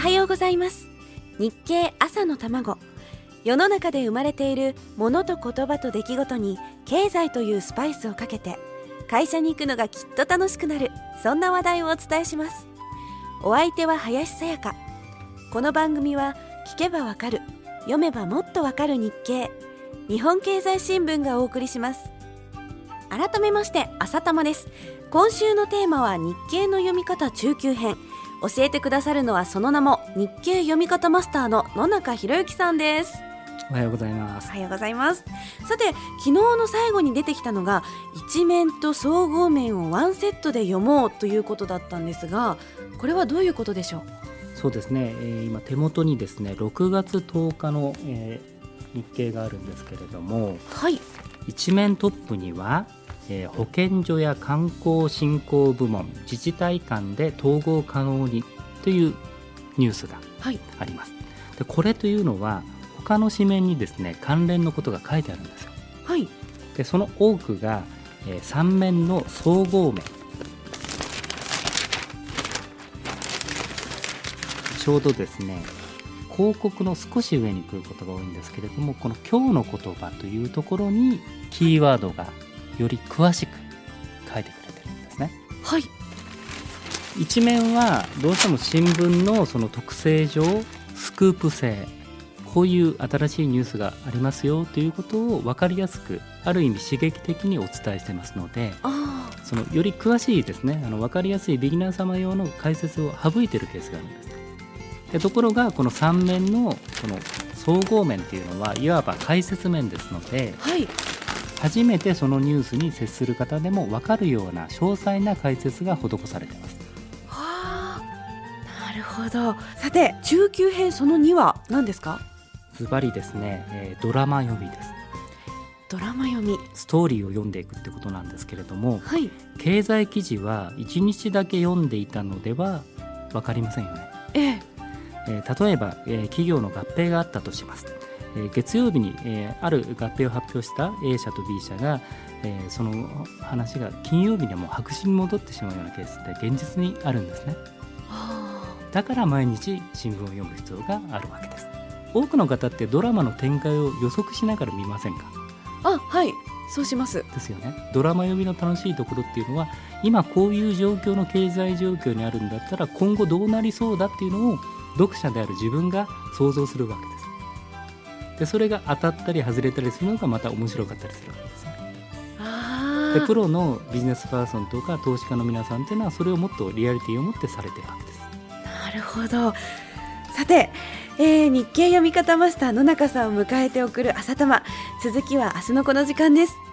はようございます。日経朝の卵。世の中で生まれているものと言葉と出来事に経済というスパイスをかけて会社に行くのがきっと楽しくなる。そんな話題をお伝えします。お相手は林さやか。この番組は聞けばわかる。読めばもっとわかる日経。日本経済新聞がお送りします。改めまして朝玉です。今週のテーマは日経の読み方中級編。教えてくださるのはその名も日経読み方マスターの野中博之さんです。おはようございます。おはようございます。さて昨日の最後に出てきたのが一面と総合面をワンセットで読もうということだったんですがこれはどういうことでしょう？そうですね、えー、今手元にですね6月10日の、えー、日経があるんですけれども、はい、一面トップにはえー、保健所や観光振興部門自治体間で統合可能にというニュースがあります。はい、でこれというのは他の紙面にですね関連のことが書いてあるんですよ。はい、でその多くが、えー、3面の総合面ちょうどですね広告の少し上に来ることが多いんですけれどもこの「今日の言葉」というところにキーワードがより詳しく書いてくれてるんですね。はい。一面はどうしても新聞のその特性上スクープ性こういう新しいニュースがありますよということを分かりやすくある意味刺激的にお伝えしてますのでそのより詳しいですねあの分かりやすいビギナー様用の解説を省いてるケースがあるんです。でところがこの3面のこの総合面っていうのはいわば解説面ですので、はい、初めてそのニュースに接する方でも分かるような詳細な解説が施されています。はあ、なるほど。さて中級編その2は何ですか？ズバリですね、えー、ドラマ読みです。ドラマ読みストーリーを読んでいくってことなんですけれども、はい、経済記事は1日だけ読んでいたのでは分かりませんよね。えええー、例えば、えー、企業の合併があったとします。えー、月曜日に、えー、ある合併を発表した A 社と B 社が、えー、その話が金曜日にはもう白紙に戻ってしまうようなケースって現実にあるんですね。だから毎日新聞を読む必要があるわけです。多くの方ってドラマの展開を予測しながら見ませんか？あはい。そうします。ですよね。ドラマ読みの楽しいところっていうのは今こういう状況の経済状況にあるんだったら今後どうなりそうだっていうのを読者である自分が想像するわけですでそれが当たったり外れたりするのがまた面白かったりするわけですね。でプロのビジネスパーソンとか投資家の皆さんっていうのはそれをもっとリアリティを持ってされてるわけです。なるほどさて、えー、日経読み方マスター野中さんを迎えて送る朝玉続きは明日のこの時間です。